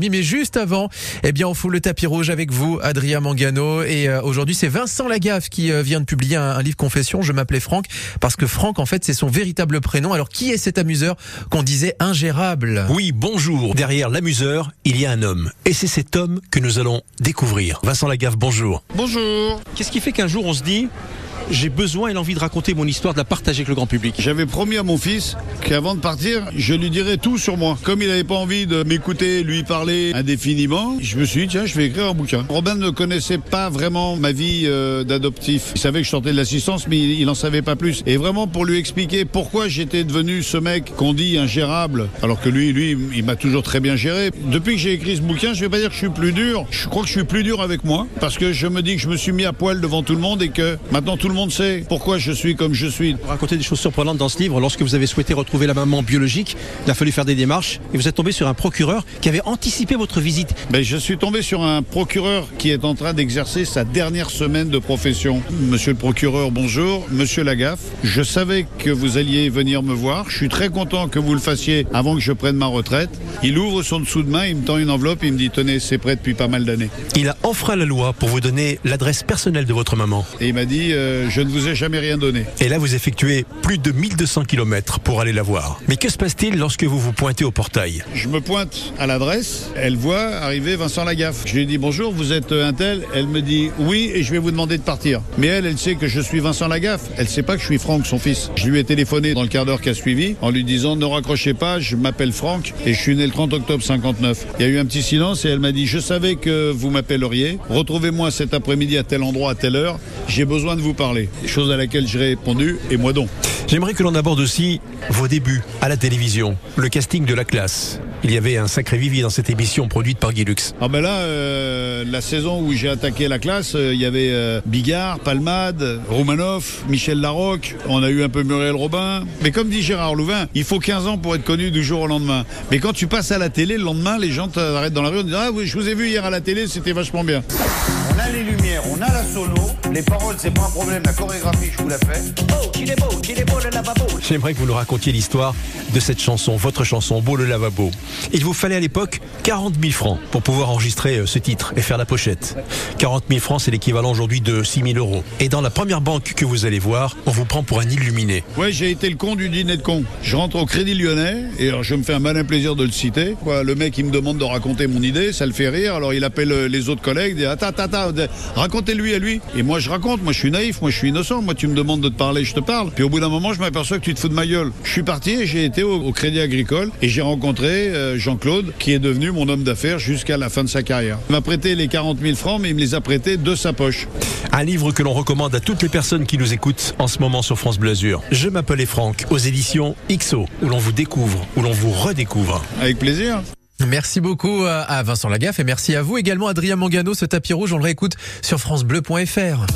Mais juste avant, eh bien, on fout le tapis rouge avec vous, Adrien Mangano. Et euh, aujourd'hui, c'est Vincent Lagaffe qui euh, vient de publier un, un livre confession. Je m'appelais Franck parce que Franck, en fait, c'est son véritable prénom. Alors, qui est cet amuseur qu'on disait ingérable? Oui, bonjour. Derrière l'amuseur, il y a un homme. Et c'est cet homme que nous allons découvrir. Vincent Lagaffe, bonjour. Bonjour. Qu'est-ce qui fait qu'un jour on se dit j'ai besoin et l'envie de raconter mon histoire, de la partager avec le grand public J'avais promis à mon fils qu'avant de partir, je lui dirais tout sur moi. Comme il n'avait pas envie de m'écouter, lui parler indéfiniment, je me suis dit, tiens, je vais écrire un bouquin. Robin ne connaissait pas vraiment ma vie euh, d'adoptif. Il savait que je sortais de l'assistance, mais il n'en savait pas plus. Et vraiment pour lui expliquer pourquoi j'étais devenu ce mec qu'on dit ingérable, alors que lui, lui, il m'a toujours très bien géré. Depuis que j'ai écrit ce bouquin, je vais pas dire que je suis plus dur. Je crois que je suis plus dur avec moi, parce que je me dis que je me suis mis à poil devant tout le monde et que maintenant tout le monde sait pourquoi je suis comme je suis. Vous racontez des choses surprenantes dans ce livre. Lorsque vous avez souhaité retrouver la maman biologique, il a fallu faire des démarches et vous êtes tombé sur un procureur qui avait anticipé votre visite. Ben, je suis tombé sur un procureur qui est en train d'exercer sa dernière semaine de profession. Monsieur le procureur, bonjour. Monsieur Lagaffe, je savais que vous alliez venir me voir. Je suis très content que vous le fassiez avant que je prenne ma retraite. Il ouvre son dessous de main, il me tend une enveloppe, il me dit tenez, c'est prêt depuis pas mal d'années. Il a enfreint la loi pour vous donner l'adresse personnelle de votre maman. Et il m'a dit euh, je ne vous ai jamais rien donné. Et là, vous effectuez plus de 1200 km pour aller la voir. Mais que se passe-t-il lorsque vous vous pointez au portail Je me pointe à l'adresse, elle voit arriver Vincent Lagaffe. Je lui dis bonjour, vous êtes un tel? Elle me dit oui et je vais vous demander de partir. Mais elle, elle sait que je suis Vincent Lagaffe. Elle sait pas que je suis Franck, son fils. Je lui ai téléphoné dans le quart d'heure qui a suivi en lui disant ne raccrochez pas, je m'appelle Franck et je suis né le 30 octobre 59. Il y a eu un petit silence et elle m'a dit je savais que vous m'appelleriez. Retrouvez-moi cet après-midi à tel endroit, à telle heure. J'ai besoin de vous parler. Chose à laquelle j'ai répondu et moi donc. J'aimerais que l'on aborde aussi vos débuts à la télévision, le casting de la classe. Il y avait un sacré vivier dans cette émission produite par Guy Lux. Ah ben là, euh, la saison où j'ai attaqué la classe, euh, il y avait euh, Bigard, Palmade, Roumanoff, Michel Larocque, on a eu un peu Muriel Robin. Mais comme dit Gérard Louvain, il faut 15 ans pour être connu du jour au lendemain. Mais quand tu passes à la télé, le lendemain, les gens t'arrêtent dans la rue et disent Ah oui, je vous ai vu hier à la télé, c'était vachement bien. On a les lumières, on a la sono, les paroles c'est pas un problème, la chorégraphie je vous la fais. Oh, qu'il est beau, qu'il est beau le lavabo. J'aimerais que vous nous racontiez l'histoire de cette chanson, votre chanson, Beau le lavabo. Il vous fallait à l'époque 40 000 francs pour pouvoir enregistrer euh, ce titre et faire la pochette. 40 000 francs, c'est l'équivalent aujourd'hui de 6 000 euros. Et dans la première banque que vous allez voir, on vous prend pour un illuminé. Ouais, j'ai été le con du dîner de con. Je rentre au Crédit Lyonnais et alors je me fais un malin plaisir de le citer. Quoi, le mec, il me demande de raconter mon idée, ça le fait rire. Alors il appelle euh, les autres collègues, il dit attends, attends, attends, racontez-lui à lui. Et moi, je raconte. Moi, je suis naïf, moi, je suis innocent. Moi, tu me demandes de te parler, je te parle. Puis au bout d'un moment, je m'aperçois que tu te fous de ma gueule. Je suis parti et j'ai été au, au Crédit Agricole et j'ai rencontré euh, Jean-Claude, qui est devenu mon homme d'affaires jusqu'à la fin de sa carrière. Il m'a prêté les 40 000 francs, mais il me les a prêtés de sa poche. Un livre que l'on recommande à toutes les personnes qui nous écoutent en ce moment sur France Bleu Azur. Je m'appelais Franck, aux éditions XO, où l'on vous découvre, où l'on vous redécouvre. Avec plaisir. Merci beaucoup à à Vincent Lagaffe et merci à vous également, Adrien Mangano. Ce tapis rouge, on le réécoute sur FranceBleu.fr.